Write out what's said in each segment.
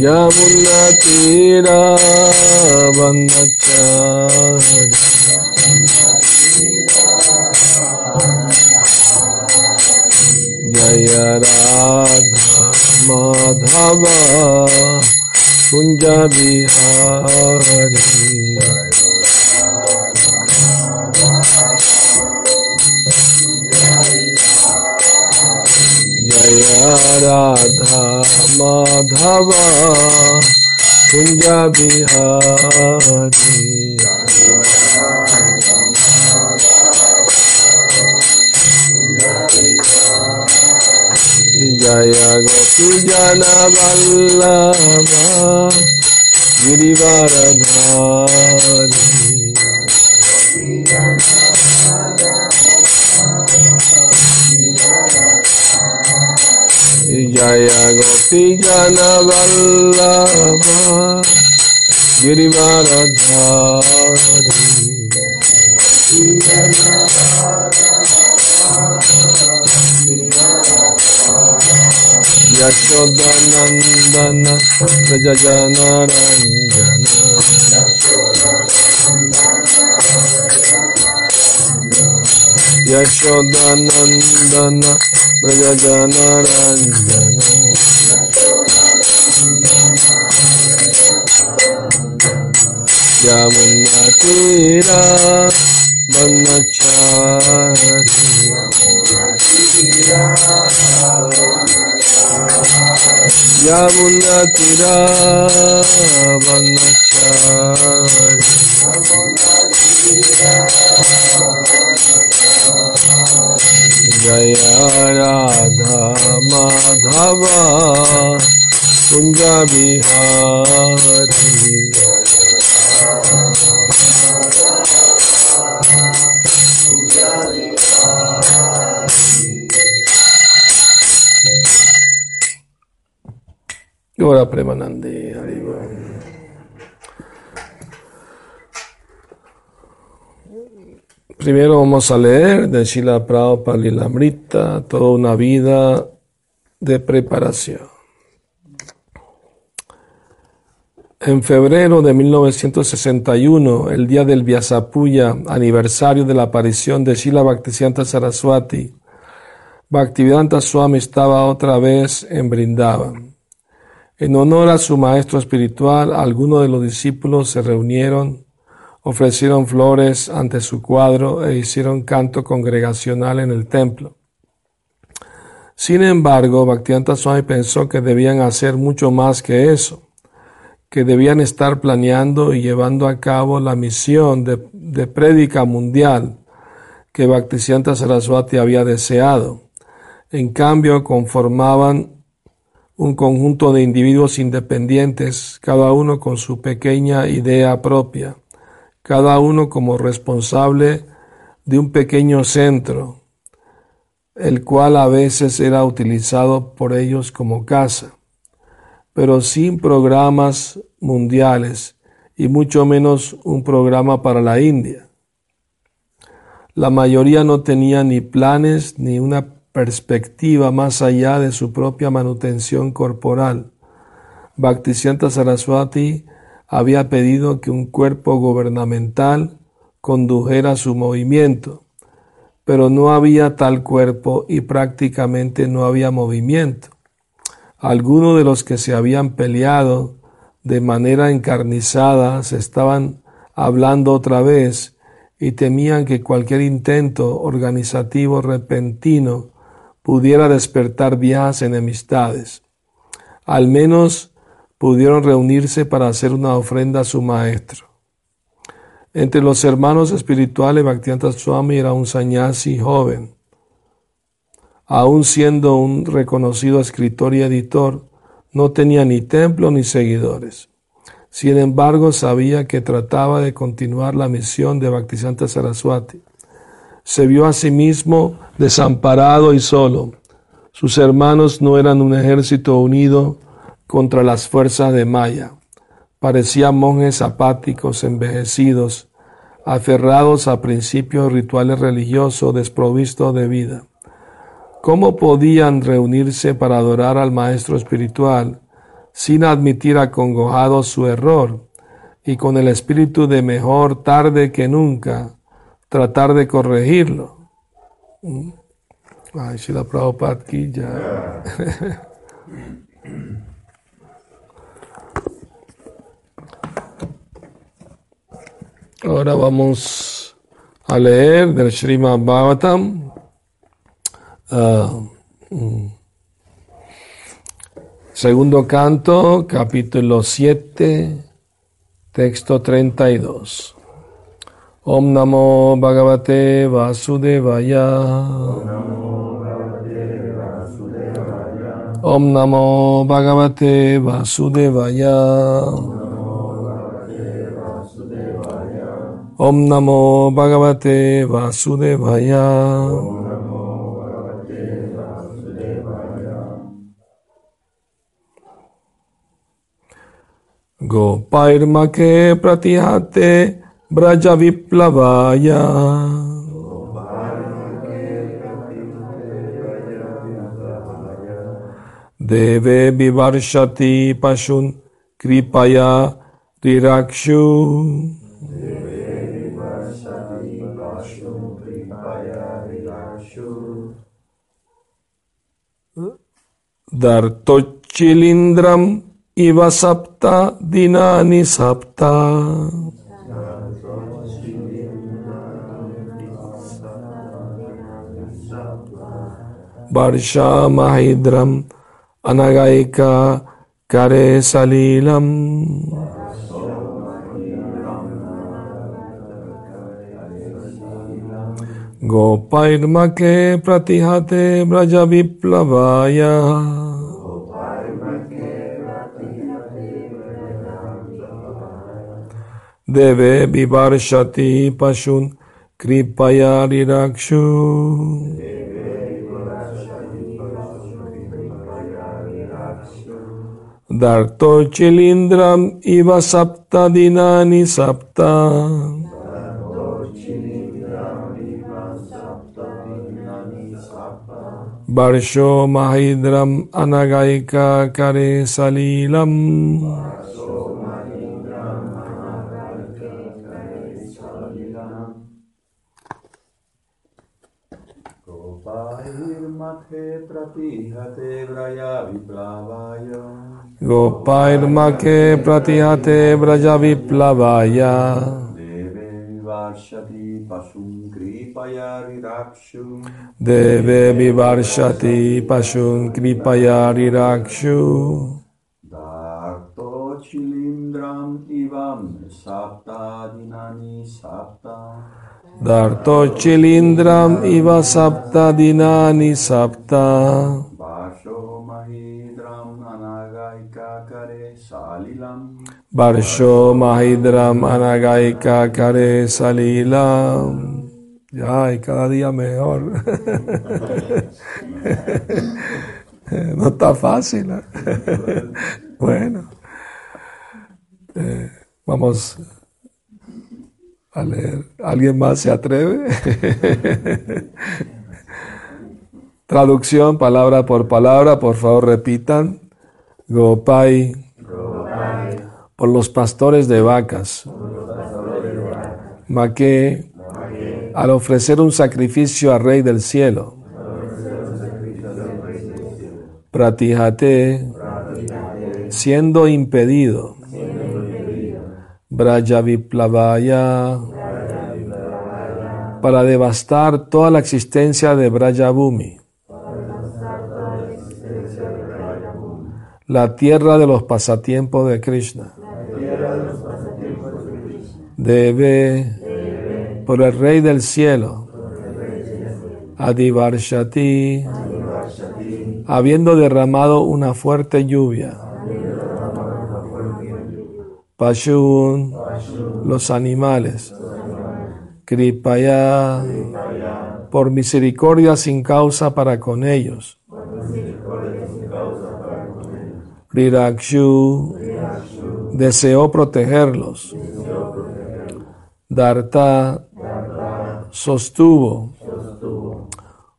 यमुना तेरा ब्रह्मचारी जय राधा माधवा कुंजा बिहारी। माधवा कुंज बिहारी। जय गोपी जन बल्ला गिरिवार जय गोपी श्रीजनवल्लभा गिरिवरधारी यशोदनन्दन ब्रजनरञ्जन यशोदनन्दन ब्रजनरञ्जन यमुना तेरा बनचारी यमुना तेरा बनचारी जया राधा माधवा कुंजा Bihar. Primero vamos a leer de Shila Prabhupada Lilamrita, toda una vida de preparación. En febrero de 1961, el día del Vyasapuya, aniversario de la aparición de Shila Bhaktisiddhanta Saraswati, Bhaktivedanta Swami estaba otra vez en Brindavan. En honor a su maestro espiritual, algunos de los discípulos se reunieron, ofrecieron flores ante su cuadro e hicieron canto congregacional en el templo. Sin embargo, Bhaktivedanta Swami pensó que debían hacer mucho más que eso, que debían estar planeando y llevando a cabo la misión de, de prédica mundial que Bhaktisiddhanta Saraswati había deseado. En cambio, conformaban un conjunto de individuos independientes, cada uno con su pequeña idea propia, cada uno como responsable de un pequeño centro, el cual a veces era utilizado por ellos como casa, pero sin programas mundiales y mucho menos un programa para la India. La mayoría no tenía ni planes ni una perspectiva más allá de su propia manutención corporal. Bhaktisiddhanta Saraswati había pedido que un cuerpo gubernamental condujera su movimiento, pero no había tal cuerpo y prácticamente no había movimiento. Algunos de los que se habían peleado de manera encarnizada se estaban hablando otra vez y temían que cualquier intento organizativo repentino pudiera despertar viejas enemistades. Al menos pudieron reunirse para hacer una ofrenda a su maestro. Entre los hermanos espirituales, Bhaktivedanta Swami era un sannyasi joven. Aun siendo un reconocido escritor y editor, no tenía ni templo ni seguidores. Sin embargo, sabía que trataba de continuar la misión de Bhaktisiddhanta Saraswati. Se vio a sí mismo desamparado y solo. Sus hermanos no eran un ejército unido contra las fuerzas de Maya. Parecían monjes apáticos, envejecidos, aferrados a principios rituales religiosos desprovistos de vida. ¿Cómo podían reunirse para adorar al Maestro espiritual sin admitir acongojado su error y con el espíritu de mejor tarde que nunca tratar de corregirlo. Mm. Ay, si la Prabhupada aquí ya. Ahora vamos a leer del Srimad Bhagavatam. Mm. segundo canto, capítulo 7, texto 32. ওম নমো ভগবতে বাসুদেবায়। ওম নমো ভগবতে বাসুদেবায়। ওম নমো ভগবতে বাসুদেবায়। গোপায়ের মাকে প্রতিহাতে व्रजविप्लवाय देवे विवर्षति पशुन् कृपया त्रिरक्षु। दर्तुच्चिलिन्द्रम् इव सप्त दिनानि सप्ता। Varsha Mahidram Anagaika Kare Salilam. Gopairmake Pratihate Braja Viplavaya. Deve Vivarshati Pashun Darto Chilindram Iva Sapta Dinani Sapta. Barsho Mahidram Anagaika Kare Salilam. viplavaya. Gopairmake pratihate braja viplavaya. गोपायर्मखे प्रतिहते व्रजविप्लवाय देवे विवर्षति पशून् कृपया रिराक्षु दार्तोचिलिन्द्रम् इवं सप्तादिनानि सप्ता दार्तोचिलिन्द्रम् इव सप्तादिनानि सप्ता Barsho Mahidram Anagaika Kare Salilam. Ay, cada día mejor. no está fácil. ¿eh? bueno, eh, vamos a leer. ¿Alguien más se atreve? Traducción palabra por palabra, por favor repitan. Gopai, por los pastores de vacas. Maque, al ofrecer un sacrificio al Rey del Cielo. Pratijate, siendo impedido Brajaviplavaya para devastar toda la existencia de Brajabhumi, la tierra de los pasatiempos de Krishna. Debe por el Rey del Cielo, Adivarshati, habiendo derramado una fuerte lluvia Pashun, los animales. Kripaya, por misericordia sin causa para con ellos. Rirakshu, deseó protegerlos. Darta, sostuvo.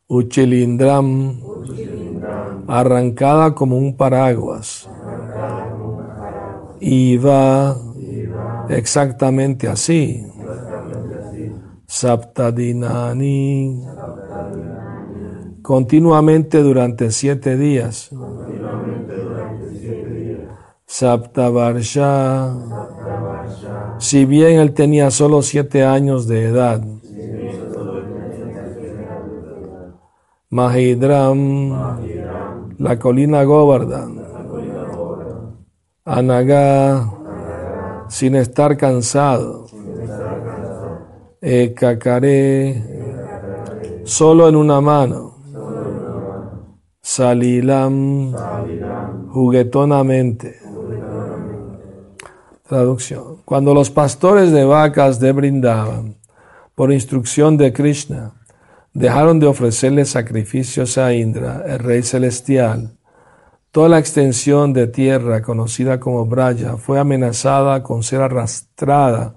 Uchilindram, arrancada como un paraguas. Iba exactamente así. Saptadinani. Continuamente durante siete días. Saptavarsha. Si bien él tenía solo siete años de edad. Mahidram, la colina Govardhan, Anaga, sin estar cansado, Ekakare, solo en una mano, Salilam, juguetonamente. Traducción. Cuando los pastores de vacas de Brindavan, por instrucción de Krishna, dejaron de ofrecerle sacrificios a Indra, el rey celestial, toda la extensión de tierra conocida como Braya fue amenazada con ser arrastrada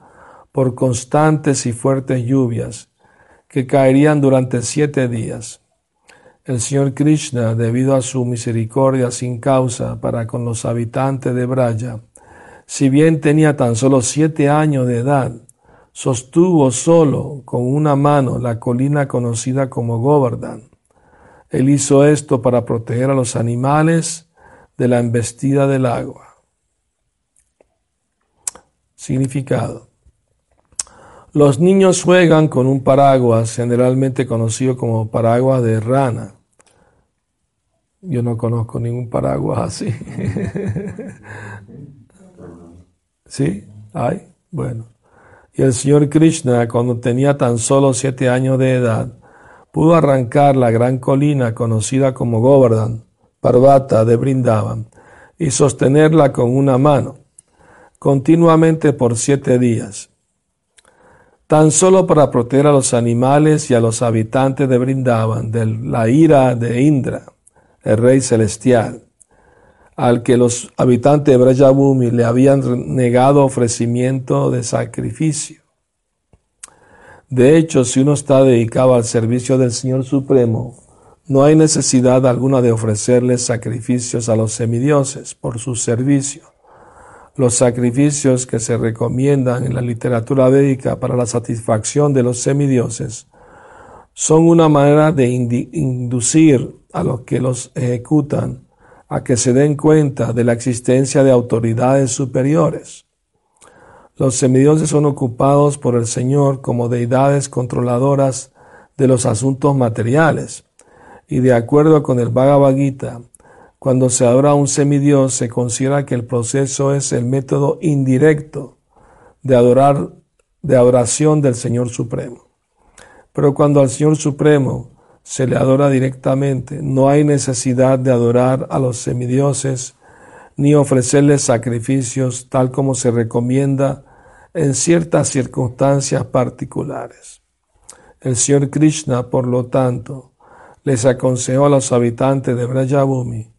por constantes y fuertes lluvias que caerían durante siete días. El Señor Krishna, debido a su misericordia sin causa para con los habitantes de Braya, si bien tenía tan solo siete años de edad, sostuvo solo con una mano la colina conocida como Govardhan. Él hizo esto para proteger a los animales de la embestida del agua. Significado. Los niños juegan con un paraguas, generalmente conocido como paraguas de rana. Yo no conozco ningún paraguas así. ¿Sí? ¿Hay? Bueno. Y el Señor Krishna, cuando tenía tan solo siete años de edad, pudo arrancar la gran colina conocida como Govardhan, Parvata de Brindavan, y sostenerla con una mano, continuamente por siete días, tan solo para proteger a los animales y a los habitantes de Brindavan de la ira de Indra, el rey celestial al que los habitantes de Brajabhumi le habían negado ofrecimiento de sacrificio. De hecho, si uno está dedicado al servicio del Señor Supremo, no hay necesidad alguna de ofrecerles sacrificios a los semidioses por su servicio. Los sacrificios que se recomiendan en la literatura védica para la satisfacción de los semidioses son una manera de inducir a los que los ejecutan a que se den cuenta de la existencia de autoridades superiores. Los semidioses son ocupados por el Señor como deidades controladoras de los asuntos materiales. Y de acuerdo con el Bhagavad Gita, cuando se adora a un semidios se considera que el proceso es el método indirecto de adorar de adoración del Señor Supremo. Pero cuando al Señor Supremo se le adora directamente. No hay necesidad de adorar a los semidioses ni ofrecerles sacrificios tal como se recomienda en ciertas circunstancias particulares. El Señor Krishna, por lo tanto, les aconsejó a los habitantes de Brajabhumi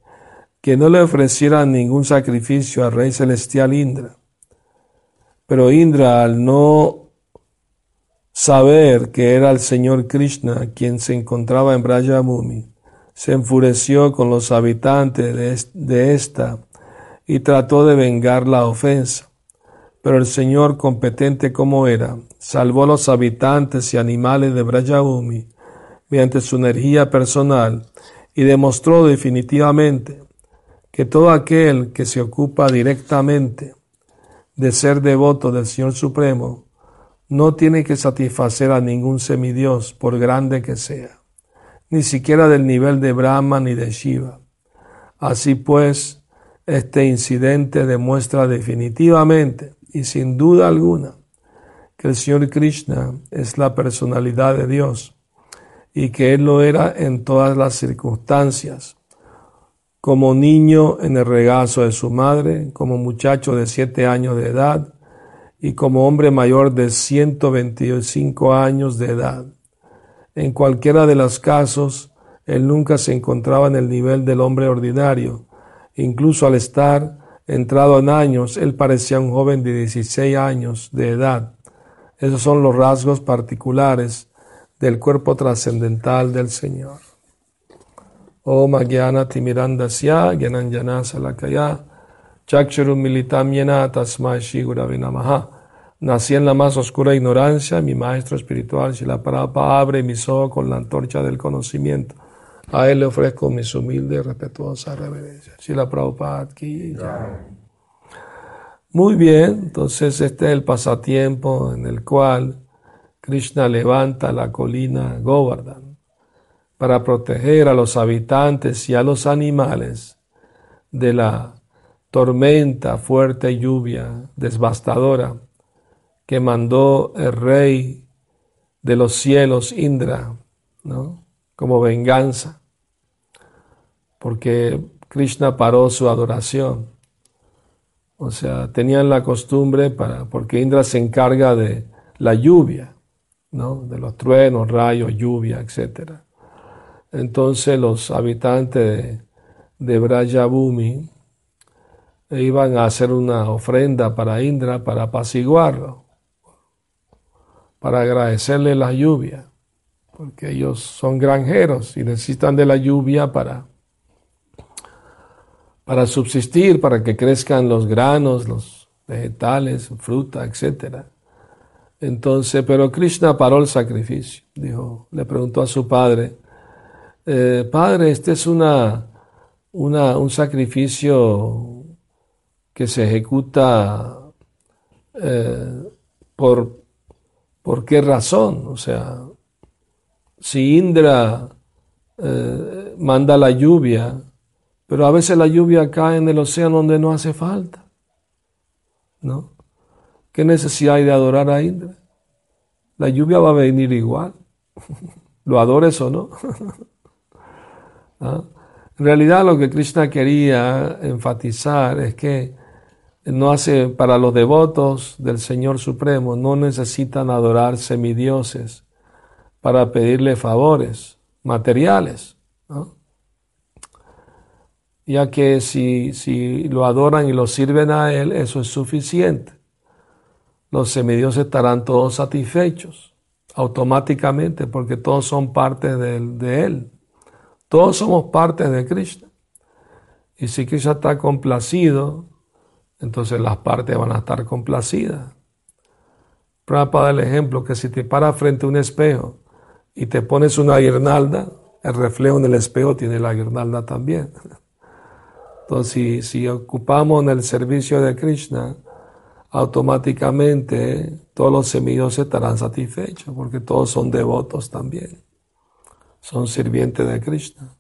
que no le ofrecieran ningún sacrificio al Rey Celestial Indra. Pero Indra, al no saber que era el Señor Krishna quien se encontraba en Brajamuni, se enfureció con los habitantes de esta y trató de vengar la ofensa. Pero el Señor, competente como era, salvó a los habitantes y animales de Brajabhumi mediante su energía personal y demostró definitivamente que todo aquel que se ocupa directamente de ser devoto del Señor Supremo no tiene que satisfacer a ningún semidios, por grande que sea, ni siquiera del nivel de Brahma ni de Shiva. Así pues, este incidente demuestra definitivamente y sin duda alguna que el Señor Krishna es la personalidad de Dios y que Él lo era en todas las circunstancias, como niño en el regazo de su madre, como muchacho de siete años de edad, y como hombre mayor de 125 años de edad. En cualquiera de los casos, él nunca se encontraba en el nivel del hombre ordinario. Incluso al estar entrado en años, él parecía un joven de 16 años de edad. Esos son los rasgos particulares del cuerpo trascendental del Señor. Om Timirandasya Salakaya Chakshurum militam yena tasmai shigurave. Nací en la más oscura ignorancia, mi maestro espiritual la Prabhupada abre mis ojos con la antorcha del conocimiento. A él le ofrezco mis humildes y respetuosas reverencias. Shila Prabhupada. Muy bien, entonces este es el pasatiempo en el cual Krishna levanta la colina Govardhan para proteger a los habitantes y a los animales de la tormenta, fuerte lluvia devastadora que mandó el rey de los cielos, Indra, ¿no? como venganza, porque Krishna paró su adoración. O sea, tenían la costumbre para, porque Indra se encarga de la lluvia, ¿no? de los truenos, rayos, lluvia, etc. Entonces los habitantes de, de Brajabhumi iban a hacer una ofrenda para Indra para apaciguarlo para agradecerle la lluvia, porque ellos son granjeros y necesitan de la lluvia para, para subsistir, para que crezcan los granos, los vegetales, fruta, etc. Entonces, pero Krishna paró el sacrificio. Dijo, le preguntó a su padre, eh, padre, este es una, una, un sacrificio que se ejecuta eh, por ¿Por qué razón? O sea, si Indra eh, manda la lluvia, pero a veces la lluvia cae en el océano donde no hace falta, ¿no? ¿Qué necesidad hay de adorar a Indra? La lluvia va a venir igual, lo adores o no. ¿Ah? En realidad lo que Krishna quería enfatizar es que no hace para los devotos del Señor Supremo, no necesitan adorar semidioses para pedirle favores materiales, ya que si, si lo adoran y lo sirven a Él, eso es suficiente. Los semidioses estarán todos satisfechos automáticamente porque todos son parte de, de Él. Todos somos parte de Krishna. Y si Krishna está complacido, entonces las partes van a estar complacidas. Para el ejemplo que si te paras frente a un espejo y te pones una guirnalda, el reflejo en el espejo tiene la guirnalda también. Entonces, si, ocupamos el servicio de Krishna, automáticamente todos los semillos estarán satisfechos, porque todos son devotos también, son sirvientes de Krishna.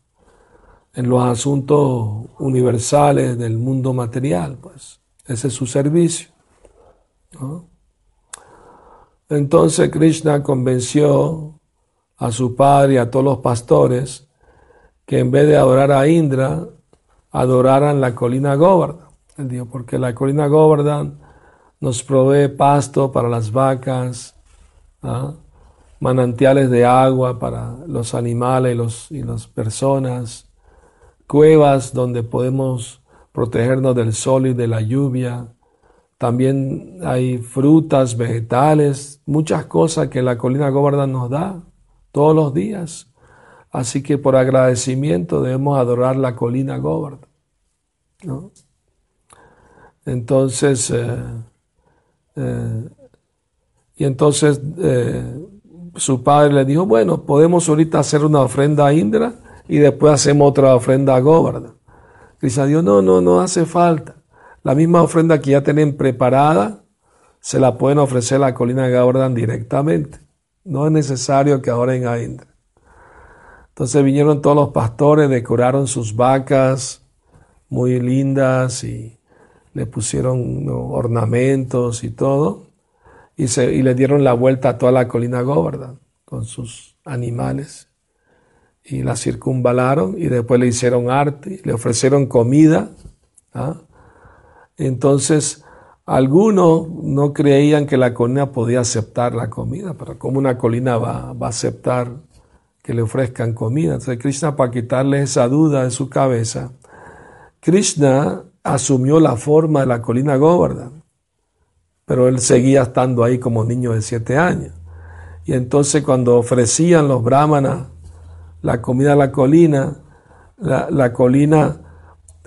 En los asuntos universales del mundo material, pues ese es su servicio. Entonces Krishna convenció a su padre y a todos los pastores que en vez de adorar a Indra, adoraran la colina Govardhan. Él dijo, porque la colina Govardhan nos provee pasto para las vacas, ¿ah? manantiales de agua para los animales y, los, y las personas, cuevas donde podemos protegernos del sol y de la lluvia. También hay frutas, vegetales, muchas cosas que la colina Govardhan nos da todos los días. Así que por agradecimiento debemos adorar la colina Govardhan. Entonces, eh, eh, y entonces eh, su padre le dijo, bueno, podemos ahorita hacer una ofrenda a Indra y después hacemos otra ofrenda a Govardhan. Cristo Dios, no, no, no hace falta. La misma ofrenda que ya tienen preparada, se la pueden ofrecer a la colina de directamente. No es necesario que adoren a Indra. Entonces vinieron todos los pastores, decoraron sus vacas muy lindas y le pusieron ornamentos y todo. Y le dieron la vuelta a toda la colina Govardhan con sus animales y la circunvalaron y después le hicieron arte, le ofrecieron comida. ¿ah? Entonces, algunos no creían que la colina podía aceptar la comida, pero como una colina va, va a aceptar que le ofrezcan comida? Entonces, Krishna, para quitarle esa duda de su cabeza, Krishna asumió la forma de la colina Govardhan, pero él seguía estando ahí como niño de siete años. Y entonces cuando ofrecían los brahmanas la comida a la colina, la, colina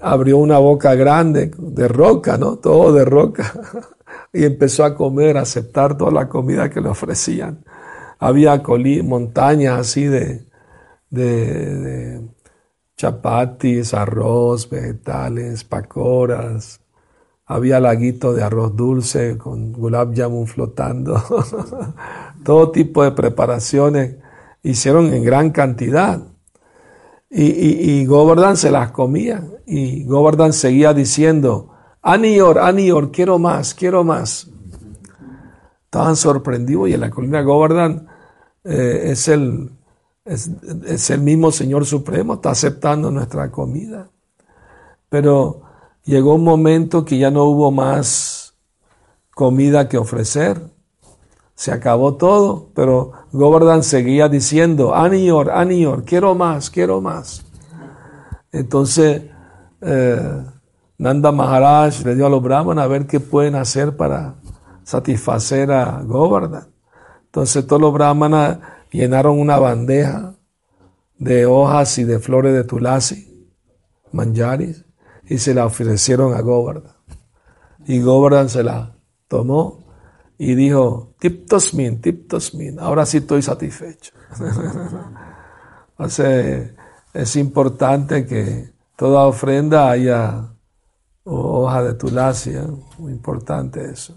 abrió una boca grande de roca, ¿no? Todo de roca. y empezó a comer, a aceptar toda la comida que le ofrecían. Había montañas así de, de, chapatis, arroz, vegetales, pacoras. Había laguito de arroz dulce con gulab jamun flotando. Todo tipo de preparaciones hicieron en gran cantidad. Y, y, se las comía. Y Govardhan seguía diciendo, Anior, Anior, quiero más, quiero más. Estaban sorprendidos y en la colina Govardhan eh, es, el, es, el mismo Señor Supremo, está aceptando nuestra comida. Pero llegó un momento que ya no hubo más comida que ofrecer. Se acabó todo, pero Govardhan seguía diciendo, Anior, Anior, quiero más, quiero más. Entonces, eh, Nanda Maharaj le dio a los brahmanes a ver qué pueden hacer para satisfacer a Govardhan. Entonces todos los brahmanas llenaron una bandeja de hojas y de flores de tulasi, manjaris, y se la ofrecieron a Govardhan. Y Govardhan se la tomó y dijo, tiptosmin, tiptosmin, ahora sí estoy satisfecho. Entonces es importante que toda ofrenda haya hoja de tulasia, muy importante eso.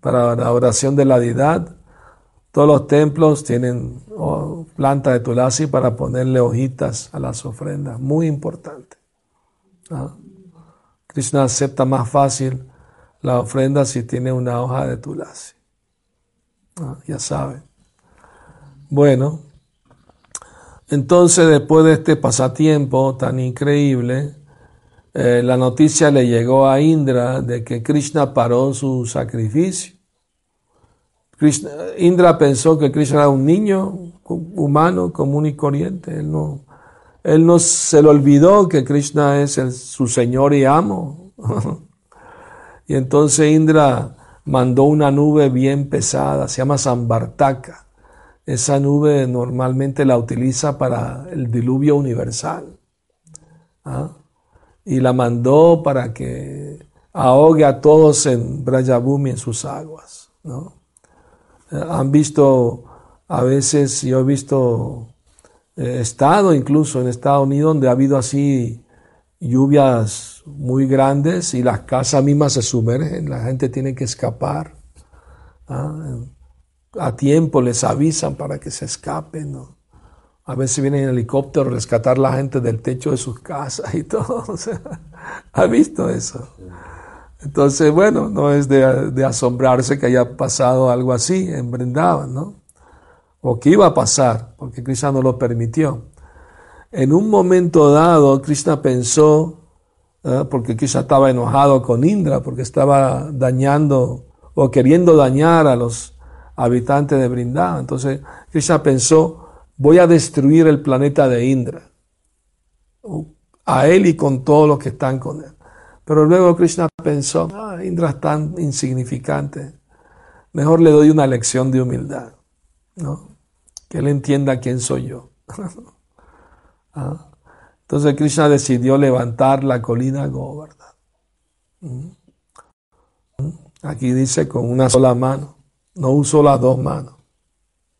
Para la oración de la deidad, todos los templos tienen planta de tulasi para ponerle hojitas a las ofrendas, muy importante. Krishna acepta más fácil la ofrenda si tiene una hoja de tulasi. Ya saben. Bueno, entonces después de este pasatiempo tan increíble, eh, la noticia le llegó a Indra de que Krishna paró su sacrificio. Indra pensó que Krishna era un niño humano común y corriente. Él no, él no se le olvidó que Krishna es su Señor y amo. y entonces Indra mandó una nube bien pesada, se llama Sambartaka. Esa nube normalmente la utiliza para el diluvio universal. ¿Ah? y la mandó para que ahogue a todos en Brayabhumi en sus aguas. Eh, han visto, a veces yo he visto, he estado incluso en Estados Unidos donde ha habido así lluvias muy grandes y las casas mismas se sumergen, la gente tiene que escapar. ¿ah? A tiempo les avisan para que se escapen. ¿no? A veces vienen en helicóptero a rescatar a la gente del techo de sus casas y todo. ¿Ha visto eso? Entonces, bueno, no es de, asombrarse que haya pasado algo así en Brindavan, ¿no? O que iba a pasar, porque Krishna no lo permitió. En un momento dado, Krishna pensó, ¿eh? porque Krishna estaba enojado con Indra, porque estaba dañando o queriendo dañar a los habitantes de Brindavan. Entonces, Krishna pensó, voy a destruir el planeta de Indra, a él y con todos los que están con él. Pero luego Krishna pensó, ah, Indra es tan insignificante, mejor le doy una lección de humildad, ¿no? que él entienda quién soy yo. Ah. Entonces Krishna decidió levantar la colina Govardhan. ¿Mm? ¿Mm? Aquí dice con una sola mano, no usó las dos manos.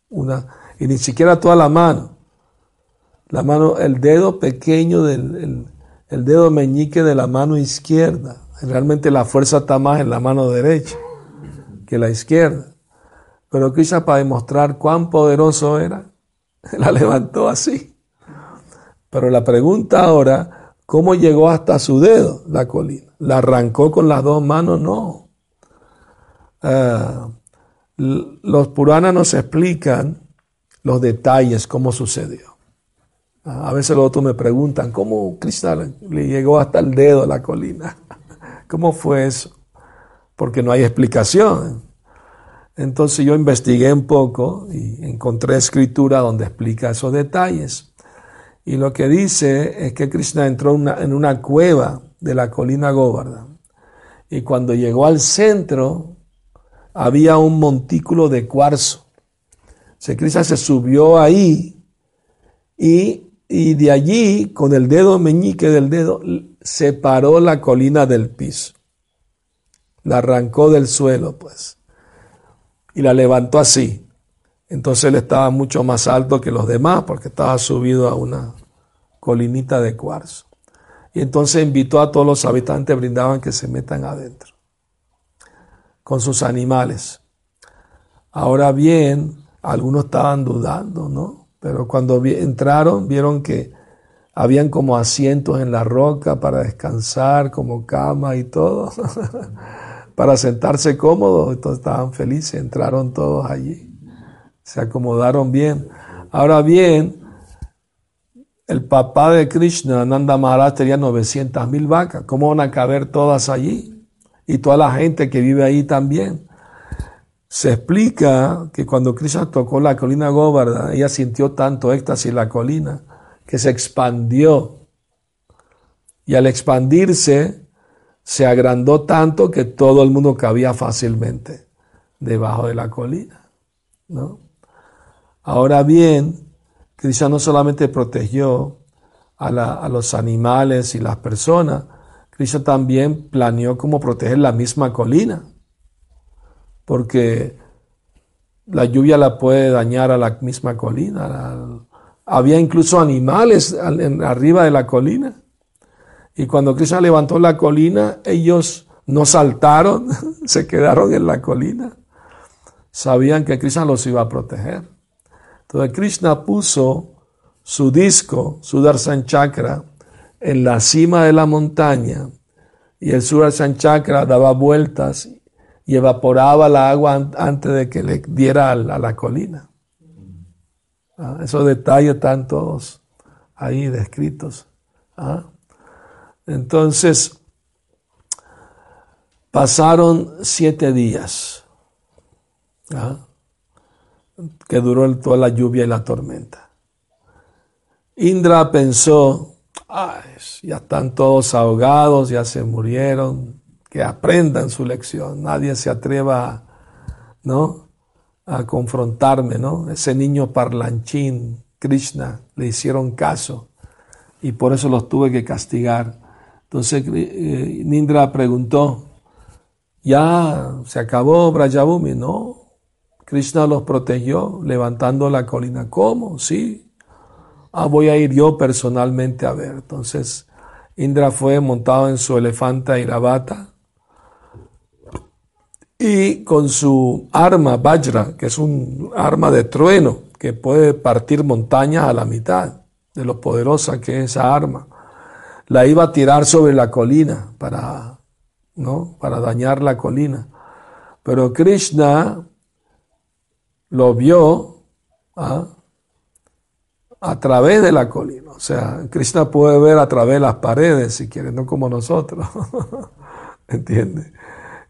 Una, y ni siquiera toda la mano. La mano, el dedo pequeño del el, dedo meñique de la mano izquierda. Realmente la fuerza está más en la mano derecha que la izquierda. Pero quizá para demostrar cuán poderoso era, la levantó así. Pero la pregunta ahora, ¿cómo llegó hasta su dedo la colina? ¿La arrancó con las dos manos? No. Ah, los Puranas nos explican los detalles, cómo sucedió. A veces los otros me preguntan, ¿cómo Krishna le llegó hasta el dedo la colina? ¿Cómo fue eso? Porque no hay explicación. Entonces yo investigué un poco y encontré escritura donde explica esos detalles. Y lo que dice es que Krishna entró en una cueva de la colina Govardhan. Y cuando llegó al centro, había un montículo de cuarzo se Krishna se subió ahí y y de allí, con el dedo meñique del dedo, separó la colina del piso. La arrancó del suelo, pues. Y la levantó así. Entonces él estaba mucho más alto que los demás porque estaba subido a una colinita de cuarzo. Y entonces invitó a todos los habitantes, brindaban que se metan adentro con sus animales. Ahora bien, algunos estaban dudando, ¿no? Pero cuando entraron, vieron que habían como asientos en la roca para descansar, como cama y todo, para sentarse cómodos. Entonces estaban felices, entraron todos allí se acomodaron bien. Ahora bien, el papá de Krishna, Nanda Maharaj, tenía 900 mil vacas. ¿Cómo van a caber todas allí? Y toda la gente que vive ahí también. Se explica que cuando Krishna tocó la colina Govardhan, ella sintió tanto éxtasis en la colina que se expandió. Y al expandirse, se agrandó tanto que todo el mundo cabía fácilmente debajo de la colina. ¿no? Ahora bien, Krishna no solamente protegió a, los animales y las personas, Krishna también planeó cómo proteger la misma colina, porque la lluvia la puede dañar a la misma colina. había incluso animales arriba de la colina. Y cuando Krishna levantó la colina, ellos no saltaron, se quedaron en la colina. Sabían que Krishna los iba a proteger. Entonces Krishna puso su disco, Sudarshan Chakra, en la cima de la montaña y el Sudarshan Chakra daba vueltas y evaporaba la agua antes de que le diera a la, colina. Ah, esos detalles están todos ahí descritos. Ah. Entonces, pasaron siete días. ¿ah? Que duró toda la lluvia y la tormenta. Indra pensó, ya están todos ahogados, ya se murieron, que aprendan su lección, nadie se atreva, ¿no? a confrontarme, ¿no? Ese niño parlanchín, Krishna, le hicieron caso y por eso los tuve que castigar. Entonces eh, Indra preguntó, ¿ya se acabó Brajabhumi? No, Krishna los protegió levantando la colina. ¿Cómo? Sí. Ah, voy a ir yo personalmente a ver. Entonces, Indra fue montado en su elefante Iravata y con su arma Vajra, que es un arma de trueno que puede partir montañas a la mitad de lo poderosa que es esa arma, la iba a tirar sobre la colina para, ¿no? para dañar la colina. Pero Krishna lo vio ¿ah? a través de la colina. O sea, Krishna puede ver a través de las paredes, si quiere, no como nosotros. ¿Entiendes?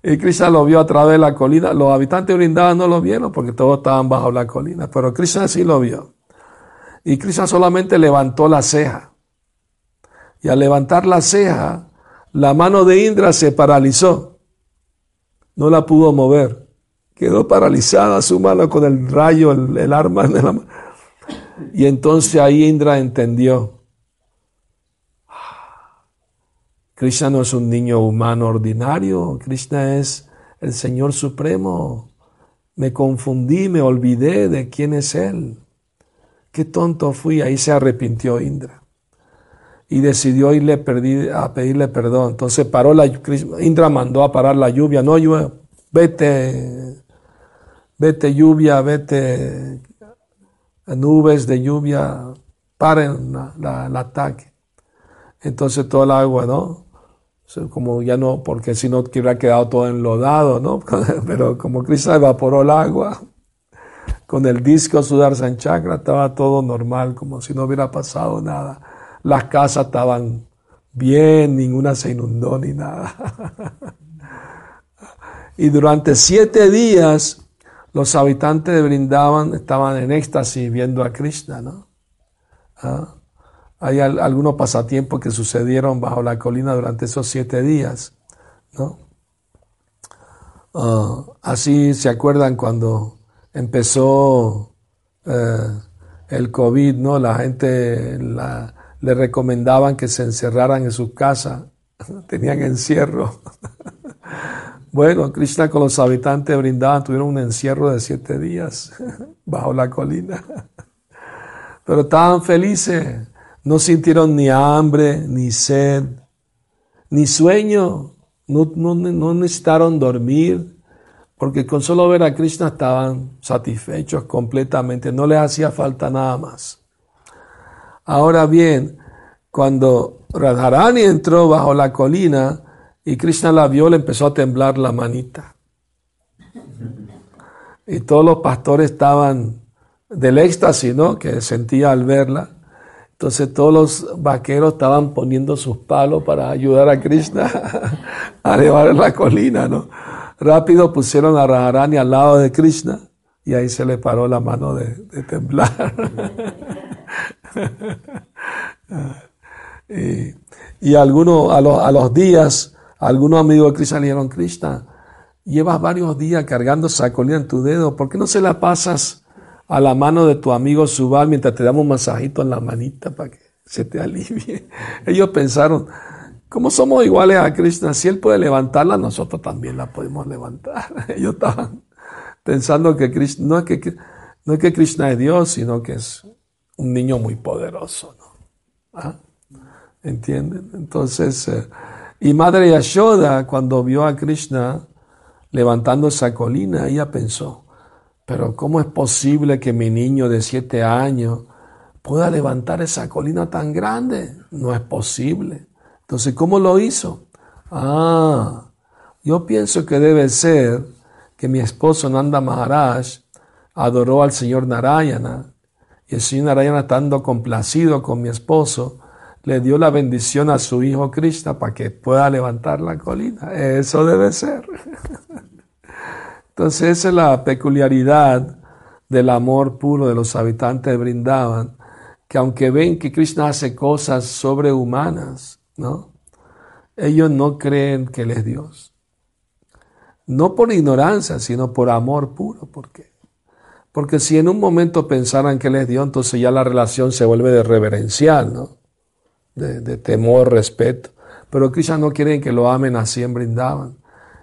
Y Krishna lo vio a través de la colina. Los habitantes de no lo vieron porque todos estaban bajo la colina, pero Krishna sí lo vio. Y Krishna solamente levantó la ceja. Y al levantar la ceja, la mano de Indra se paralizó. No la pudo mover. Quedó paralizada su mano con el rayo, el, arma de la mano. Y entonces ahí Indra entendió. Krishna no es un niño humano ordinario, Krishna es el Señor Supremo. Me confundí, me olvidé de quién es Él. Qué tonto fui, ahí se arrepintió Indra. Y decidió irle a pedirle perdón. Entonces paró la Indra mandó a parar la lluvia. No, yo, vete, vete lluvia, vete nubes de lluvia, paren el ataque. Entonces todo el agua, ¿no? Como ya no, porque si no hubiera quedado todo enlodado, ¿no? Pero como Cristo evaporó el agua, con el disco Sudar San Chakra estaba todo normal, como si no hubiera pasado nada. Las casas estaban bien, ninguna se inundó ni nada. y durante siete días los habitantes de Brindavan estaban en éxtasis viendo a Krishna, ¿no? ¿Ah? Hay algunos pasatiempos que sucedieron bajo la colina durante esos siete días, ¿no? Ah, así se acuerdan cuando empezó eh, el COVID, ¿no? La gente le recomendaban que se encerraran en sus casas, tenían encierro. bueno, Krishna con los habitantes brindaban, tuvieron un encierro de siete días bajo la colina. Pero estaban felices, no sintieron ni hambre, ni sed, ni sueño, no, no necesitaron dormir, porque con solo ver a Krishna estaban satisfechos completamente, no les hacía falta nada más. Ahora bien, cuando Radharani entró bajo la colina y Krishna la vio, le empezó a temblar la manita. Y todos los pastores estaban del éxtasis, ¿no? Que sentía al verla. Entonces todos los vaqueros estaban poniendo sus palos para ayudar a Krishna a elevar la colina, ¿no? Rápido pusieron a Radharani al lado de Krishna y ahí se le paró la mano de, temblar. y, algunos, a, los, días, algunos amigos de Krishna le dijeron, Krishna, llevas varios días cargando esa colina en tu dedo, ¿por qué no se la pasas a la mano de tu amigo Subal mientras te damos un masajito en la manita para que se te alivie? Ellos pensaron, como somos iguales a Krishna, si Él puede levantarla, nosotros también la podemos levantar. Ellos estaban pensando que Krishna, no es que, no es que Krishna es Dios, sino que es un niño muy poderoso. ¿no? ¿Ah? ¿Entienden? Entonces, eh, y Madre Yashoda, cuando vio a Krishna levantando esa colina, ella pensó, pero ¿cómo es posible que mi niño de siete años pueda levantar esa colina tan grande? No es posible. Entonces, ¿cómo lo hizo? Ah, yo pienso que debe ser que mi esposo Nanda Maharaj adoró al señor Narayana y el señor Narayana estando complacido con mi esposo, le dio la bendición a su hijo Krishna para que pueda levantar la colina. Eso debe ser. Entonces esa es la peculiaridad del amor puro de los habitantes de Brindavan, que aunque ven que Krishna hace cosas sobrehumanas, ¿no? Ellos no creen que Él es Dios. No por ignorancia, sino por amor puro. ¿Por qué? Porque si en un momento pensaran que Él es Dios, entonces ya la relación se vuelve de reverencial, ¿no? De, temor, respeto. Pero Krishna no quiere que lo amen así en Brindavan.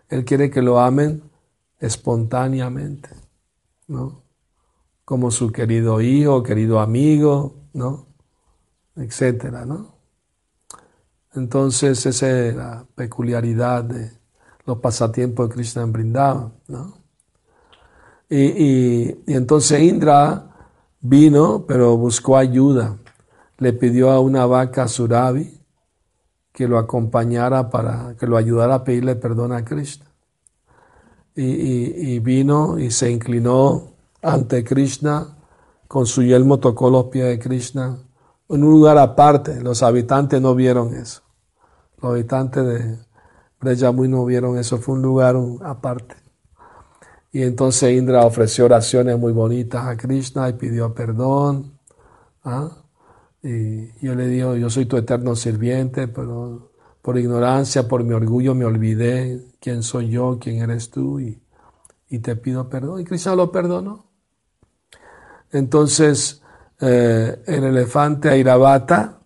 Él quiere que lo amen espontáneamente, ¿no? Como su querido hijo, querido amigo, ¿no? Etcétera, ¿no? Entonces esa es la peculiaridad de los pasatiempos de Krishna en Brindavan. ¿no? Y, entonces Indra vino, pero buscó ayuda. Le pidió a una vaca Suravi que lo acompañara para que lo ayudara a pedirle perdón a Krishna. Y, y, vino y se inclinó ante Krishna, con su yelmo tocó los pies de Krishna, en un lugar aparte. Los habitantes no vieron eso. Los habitantes de Brejamui no vieron eso, fue un lugar aparte. Y entonces Indra ofreció oraciones muy bonitas a Krishna y pidió perdón. ¿ah? Y yo le digo, yo soy tu eterno sirviente, pero por ignorancia, por mi orgullo me olvidé quién soy yo, quién eres tú y, te pido perdón. Y Krishna lo perdonó. Entonces eh, el elefante Airavata,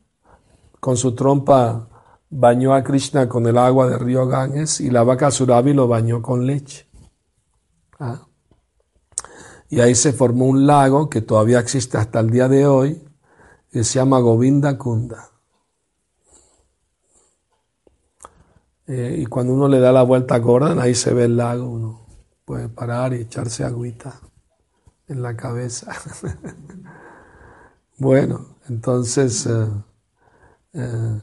con su trompa bañó a Krishna con el agua del río Ganges y la vaca Surabi lo bañó con leche. Ah. Y ahí se formó un lago que todavía existe hasta el día de hoy, que se llama Govinda Kunda. Eh, y cuando uno le da la vuelta a Gordon, ahí se ve el lago, uno puede parar y echarse agüita en la cabeza. bueno, entonces... Eh, eh,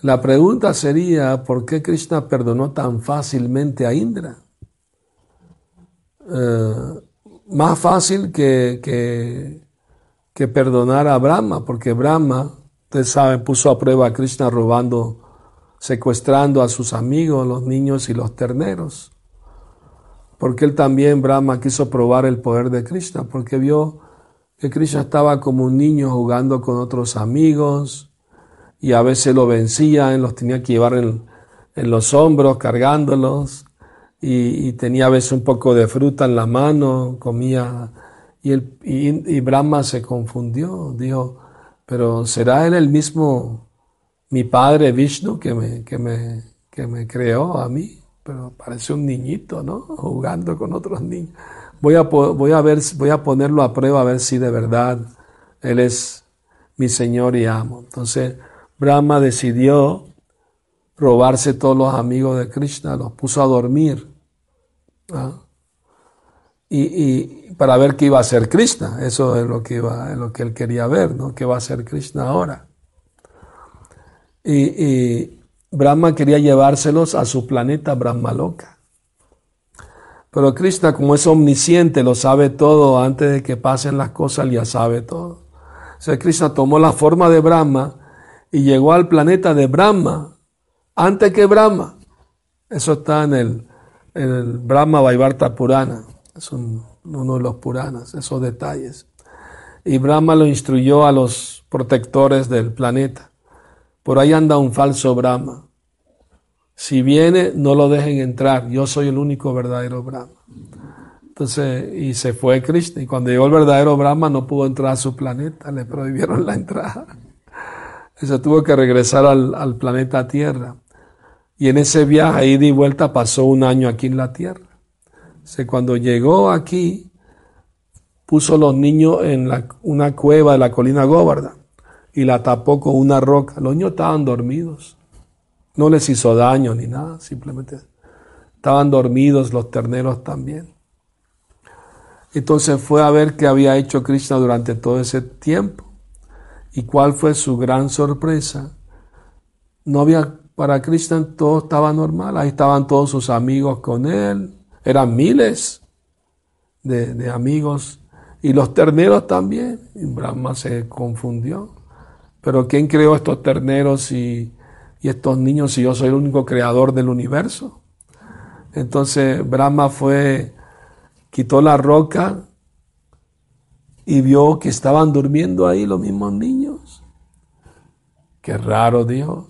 la pregunta sería, ¿por qué Krishna perdonó tan fácilmente a Indra? Más fácil que, perdonar a Brahma, porque Brahma, ustedes saben, puso a prueba a Krishna robando, secuestrando a sus amigos, los niños y los terneros. Porque él también, Brahma, quiso probar el poder de Krishna, porque vio que Krishna estaba como un niño jugando con otros amigos, y a veces lo vencían, los tenía que llevar en, los hombros cargándolos y, tenía a veces un poco de fruta en la mano, comía Y, el, y, Brahma se confundió, dijo, pero ¿será él el mismo, mi padre Vishnu, que me, que me, que me creó a mí? Pero parece un niñito, ¿no? Jugando con otros niños. Voy a, voy a, ver, voy a ponerlo a prueba a ver si de verdad él es mi Señor y amo. Entonces, Brahma decidió robarse todos los amigos de Krishna, los puso a dormir. ¿ah? Y, para ver qué iba a hacer Krishna. Eso es lo que, iba, lo que él quería ver, ¿no? ¿Qué va a hacer Krishna ahora? Y, Brahma quería llevárselos a su planeta Brahmaloka. Pero Krishna, como es omnisciente, lo sabe todo, antes de que pasen las cosas, ya sabe todo. O Krishna tomó la forma de Brahma y llegó al planeta de Brahma antes que Brahma. Eso está en el, en el Brahma Vaivarta Purana. Es uno de los Puranas, esos detalles. Y Brahma lo instruyó a los protectores del planeta. Por ahí anda un falso Brahma. Si viene, no lo dejen entrar. Yo soy el único verdadero Brahma. Entonces, y se fue Krishna. Y cuando llegó el verdadero Brahma, no pudo entrar a su planeta. Le prohibieron la entrada. Se tuvo que regresar al, al planeta Tierra. Y en ese viaje, ida y vuelta, pasó un año aquí en la Tierra. Cuando llegó aquí, puso los niños en una cueva de la colina Góbarda y la tapó con una roca. Los niños estaban dormidos. No les hizo daño ni nada, simplemente estaban dormidos los terneros también. Entonces fue a ver qué había hecho Krishna durante todo ese tiempo. ¿Y cuál fue su gran sorpresa? No había para Krishna todo estaba normal, ahí estaban todos sus amigos con él, eran miles de, amigos, y los terneros también. Brahma se confundió. Pero ¿quién creó estos terneros y, y estos niños si yo soy el único creador del universo? Entonces Brahma fue, quitó la roca y vio que estaban durmiendo ahí los mismos niños. Qué raro, dijo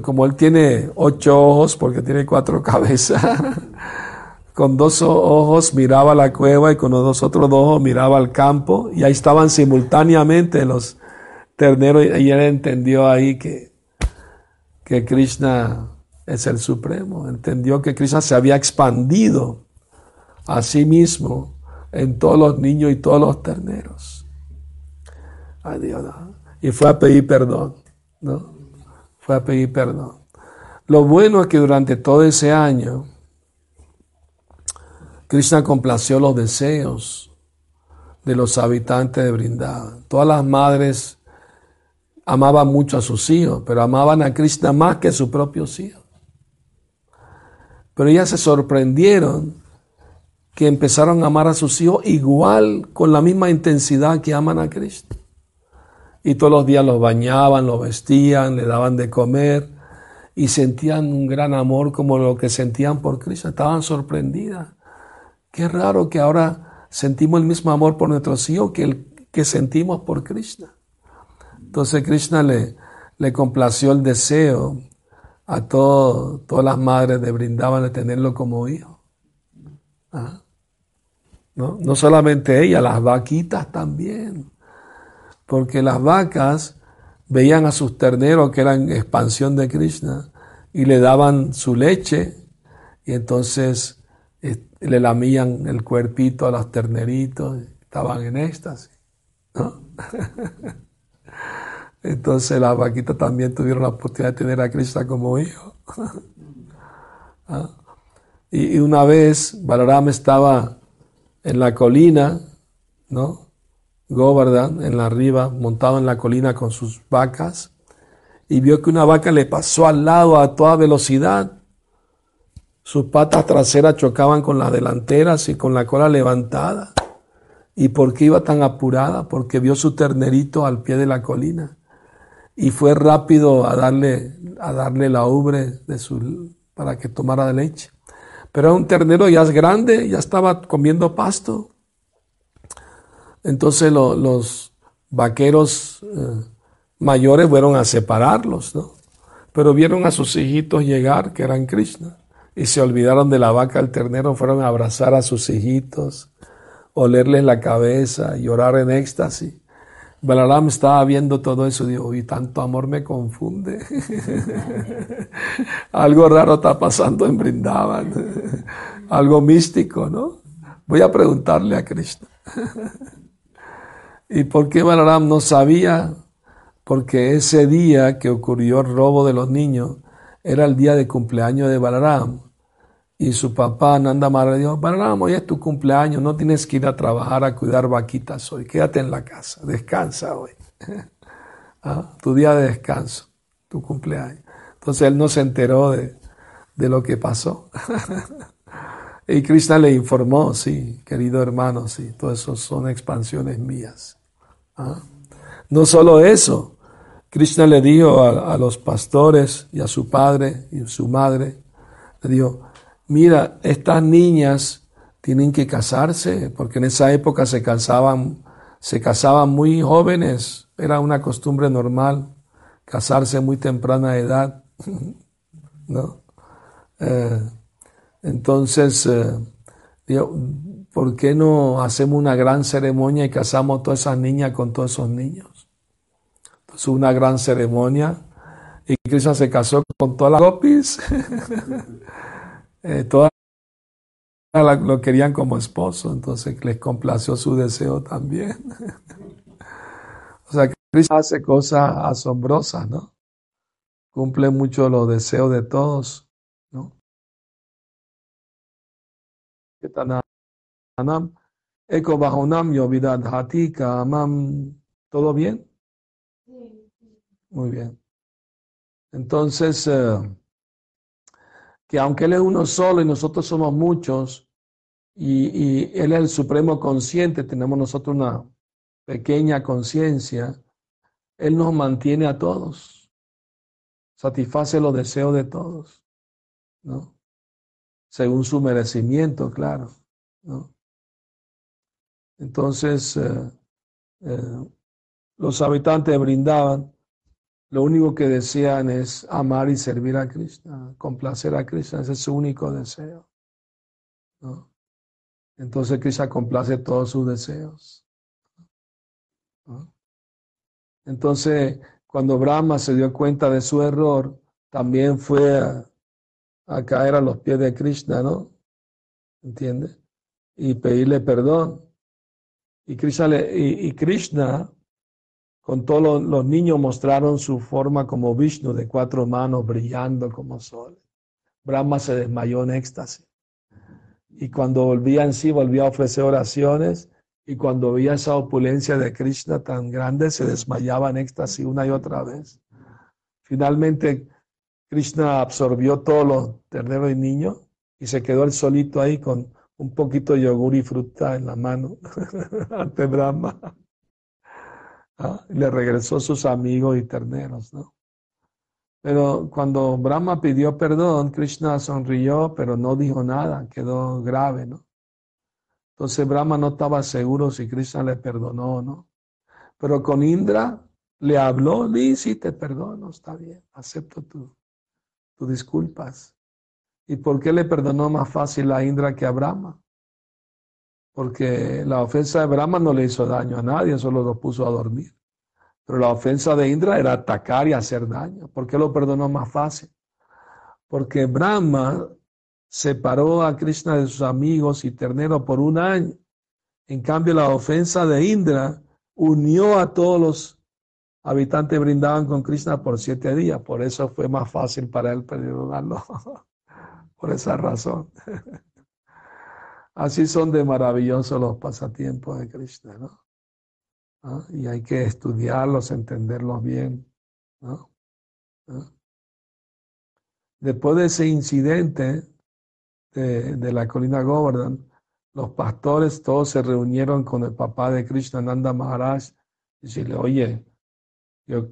como él tiene ocho ojos porque tiene cuatro cabezas, con dos ojos miraba la cueva y con los otros dos ojos miraba al campo y ahí estaban simultáneamente los terneros y él entendió ahí que, que Krishna es el Supremo, entendió que Krishna se había expandido a sí mismo en todos los niños y todos los terneros. Y fue a pedir perdón, ¿no? fue a pedir perdón. Lo bueno es que durante todo ese año, Krishna complació los deseos de los habitantes de Brindavan. Todas las madres amaban mucho a sus hijos, pero amaban a Krishna más que a sus propios hijos. Pero ellas se sorprendieron que empezaron a amar a sus hijos igual, con la misma intensidad que aman a Krishna y todos los días los bañaban, los vestían, le daban de comer y sentían un gran amor como lo que sentían por Cristo. Estaban sorprendidas. Qué raro que ahora sentimos el mismo amor por nuestros hijos que el que sentimos por Krishna. Entonces Krishna le, complació el deseo a todas las madres de brindaban de tenerlo como hijo. ¿No? no solamente ella, las vaquitas también porque las vacas veían a sus terneros que eran expansión de Krishna y le daban su leche y entonces le lamían el cuerpito a los terneritos, estaban en éxtasis. entonces las vaquitas también tuvieron la oportunidad de tener a Krishna como hijo. ¿Ah? y, una vez Balaram estaba en la colina, ¿no? Govardhan en la arriba, montado en la colina con sus vacas, y vio que una vaca le pasó al lado a toda velocidad. Sus patas traseras chocaban con las delanteras y con la cola levantada. ¿Y por qué iba tan apurada? Porque vio su ternerito al pie de la colina y fue rápido a darle, a darle la ubre de su, para que tomara leche. Pero era un ternero ya es grande, ya estaba comiendo pasto. Entonces los vaqueros eh, mayores fueron a separarlos, ¿no? Pero vieron a sus hijitos llegar, que eran Krishna, y se olvidaron de la vaca, el ternero, fueron a abrazar a sus hijitos. olerles la cabeza, llorar en éxtasis. Balaram estaba viendo todo eso y dijo, y tanto amor me confunde. Algo raro está pasando en Brindavan. Algo místico, ¿no? Voy a preguntarle a Krishna. ¿Y por qué Balaram no sabía? Porque ese día que ocurrió el robo de los niños era el día de cumpleaños de Balaram. Y su papá, Nanda Maharaj, dijo, Balaram, hoy es tu cumpleaños, no tienes que ir a trabajar a cuidar vaquitas hoy, quédate en la casa, descansa hoy. ¿Ah? Tu día de descanso, tu cumpleaños. Entonces él no se enteró de, lo que pasó. y Krishna le informó, sí, querido hermano, sí, todo eso son expansiones mías. ¿Ah? No solo eso, Krishna le dijo a, a los pastores y a su padre y a su madre, le dijo, mira, estas niñas tienen que casarse, porque en esa época se casaban, se casaban muy jóvenes, era una costumbre normal, casarse muy temprana edad, ¿no? Eh, entonces, eh, ¿por qué no hacemos una gran ceremonia y casamos todas esas niñas con todos esos niños? Entonces, una gran ceremonia, y Krishna se casó con todas las gopis. eh, todas lo querían como esposo, entonces les complació su deseo también. o sea, que Cristo hace cosas asombrosas, ¿no? Cumple mucho los deseos de todos, ¿no? Eko ¿Todo bien? Muy bien. Entonces, eh, que aunque Él es uno solo y nosotros somos muchos, y, Él es el supremo consciente, tenemos nosotros una pequeña conciencia, Él nos mantiene a todos, satisface los deseos de todos, ¿no? Según su merecimiento, claro, ¿no? Entonces, eh, eh, los habitantes brindaban lo único que desean es amar y servir a Krishna, complacer a Krishna, ese es su único deseo. Entonces Krishna complace todos sus deseos. Entonces, cuando Brahma se dio cuenta de su error, también fue a, caer a los pies de Krishna, ¿no? ¿Entiende? Y pedirle perdón. Y Krishna, y Krishna con todos los, niños mostraron su forma como Vishnu de cuatro manos brillando como sol. Brahma se desmayó en éxtasis. Y cuando volvía en sí, volvía a ofrecer oraciones. Y cuando veía esa opulencia de Krishna tan grande, se desmayaba en éxtasis una y otra vez. Finalmente, Krishna absorbió todos los terneros y niños y se quedó el solito ahí con un poquito de yogur y fruta en la mano ante Brahma. Le regresó sus amigos y terneros, ¿no? Pero cuando Brahma pidió perdón, Krishna sonrió, pero no dijo nada, quedó grave, ¿no? Entonces Brahma no estaba seguro si Krishna le perdonó o no. Pero con Indra le habló, le sí te perdono, está bien, acepto tus tu disculpas. ¿Y por qué le perdonó más fácil a Indra que a Brahma? Porque la ofensa de Brahma no le hizo daño a nadie, solo lo puso a dormir. Pero la ofensa de Indra era atacar y hacer daño. ¿Por qué lo perdonó más fácil? Porque Brahma separó a Krishna de sus amigos y terneros por un año. En cambio, la ofensa de Indra unió a todos los habitantes brindaban con Krishna por siete días. Por eso fue más fácil para él perdonarlo. por esa razón. Así son de maravillosos los pasatiempos de Krishna, ¿no? ¿Ah? Y hay que estudiarlos, entenderlos bien, ¿no? ¿Ah? Después de ese incidente de, la colina Govardhan, los pastores todos se reunieron con el papá de Krishna, Nanda Maharaj, y decirle, oye,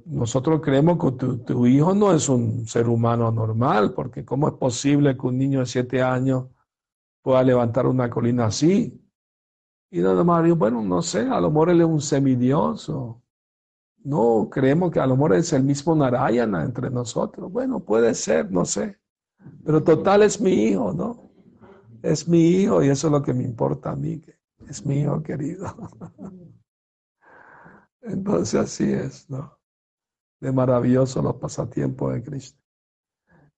nosotros creemos que tu, tu, hijo no es un ser humano normal, porque ¿cómo es posible que un niño de siete años pueda levantar una colina así. Y nada más dijo, bueno, no sé, a lo mejor él es un semidioso. No, creemos que a lo mejor es el mismo Narayana entre nosotros. Bueno, puede ser, no sé. Pero total es mi hijo, ¿no? Es mi hijo y eso es lo que me importa a mí. es mío querido. Entonces así es, ¿no? De maravilloso los pasatiempos de Krishna.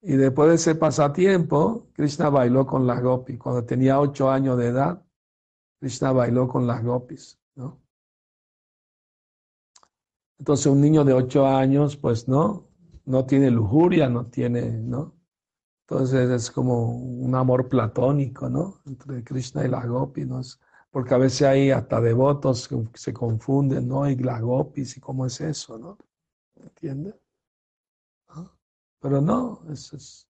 Y después de ese pasatiempo, Krishna bailó con las gopis. Cuando tenía ocho años de edad, Krishna bailó con las gopis, ¿no? Entonces un niño de ocho años, pues no, no tiene lujuria, no tiene, ¿no? Entonces es como un amor platónico, ¿no? Entre Krishna y las gopis, ¿no? Porque a veces hay hasta devotos que se confunden, ¿no? Y las gopis, ¿y cómo es eso, no? ¿Entiendes? Pero no, es,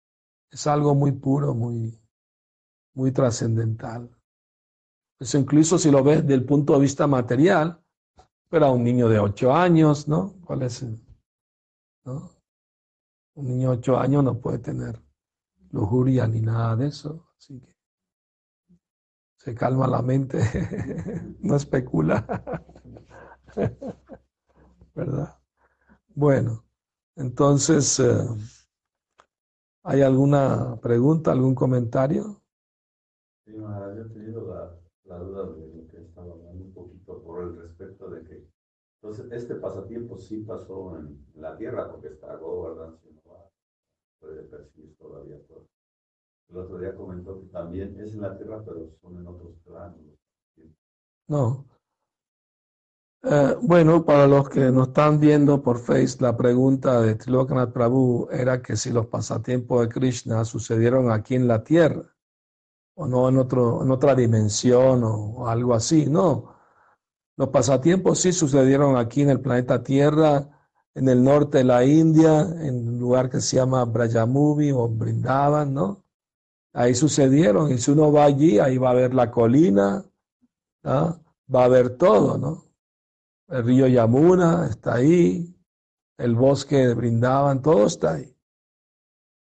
es, algo muy puro, muy, muy trascendental. Eso incluso si lo ves desde el punto de vista material, pero a un niño de ocho años, ¿no? ¿Cuál es el. Un niño de ocho años no puede tener lujuria ni nada de eso, así que se calma la mente, no especula, ¿verdad? Bueno, entonces... Eh, ¿Hay alguna pregunta, algún comentario? Sí, yo he tenido la, duda de lo que estaba hablando un poquito por el respecto de que, entonces, este pasatiempo sí pasó en, la tierra, porque está Govardhan, si no va, puede percibir todavía todo. El otro día comentó que también es en la tierra, pero son en otros planos. No, eh, bueno, para los que nos están viendo por Face, la pregunta de Trilokanath Prabhu era que si los pasatiempos de Krishna sucedieron aquí en la tierra o no en, otro, en otra dimensión o, algo así. No, los pasatiempos sí sucedieron aquí en el planeta Tierra, en el norte de la India, en un lugar que se llama Brajamuvi o Brindavan, ¿no? Ahí sucedieron y si uno va allí, ahí va a ver la colina, va a ver todo, ¿no? El río Yamuna está ahí, el bosque de Brindaban, todo está ahí.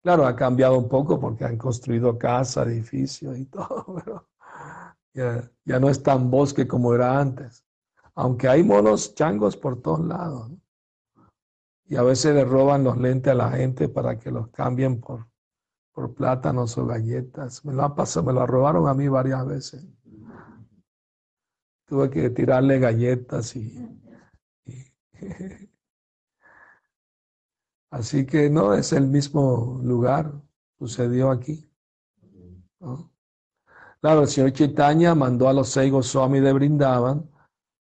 Claro, ha cambiado un poco porque han construido casas, edificios y todo, pero ya, no es tan bosque como era antes. Aunque hay monos changos por todos lados. Y a veces le roban los lentes a la gente para que los cambien por, por plátanos o galletas. Me lo, ha pasado, me lo robaron a mí varias veces. Tuve que tirarle galletas y, Así que no es el mismo lugar, sucedió aquí. Claro, el señor Chaitanya mandó a los seis Goswami de Brindaban,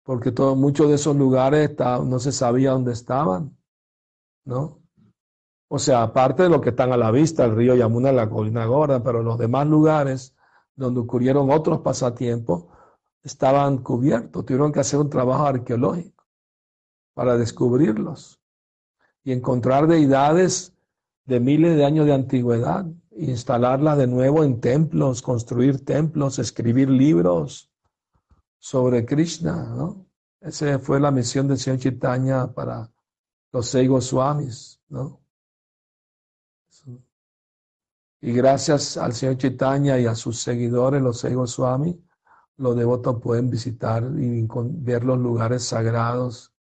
porque todo, muchos de esos lugares no se sabía dónde estaban, ¿no? O sea, aparte de lo que están a la vista, el río Yamuna, la colina gorda, pero los demás lugares donde ocurrieron otros pasatiempos, estaban cubiertos, tuvieron que hacer un trabajo arqueológico para descubrirlos y encontrar deidades de miles de años de antigüedad, instalarlas de nuevo en templos, construir templos, escribir libros sobre Krishna, ¿no? Esa fue la misión del señor Chaitanya para los seis Goswamis, ¿no? Y gracias al señor Chaitanya y a sus seguidores, los seis Goswamis, los devotos pueden visitar y ver los lugares sagrados,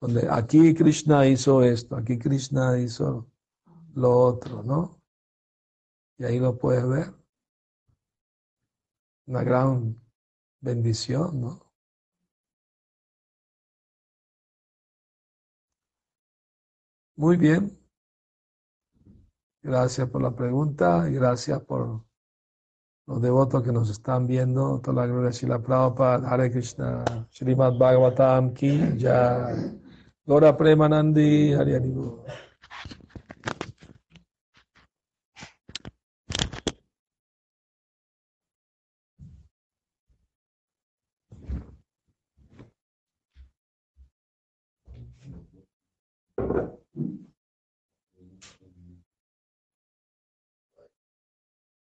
donde aquí Krishna hizo esto, aquí Krishna hizo lo otro, ¿no? Y ahí lo puedes ver. Una gran bendición, ¿no? Muy bien. Gracias por la pregunta y gracias por los devotos que nos están viendo, toda la gloria de la Prabhupada, Hare Krishna, Srimad Bhagavatam Ki, ya, Lora Premanandi, Hare Hare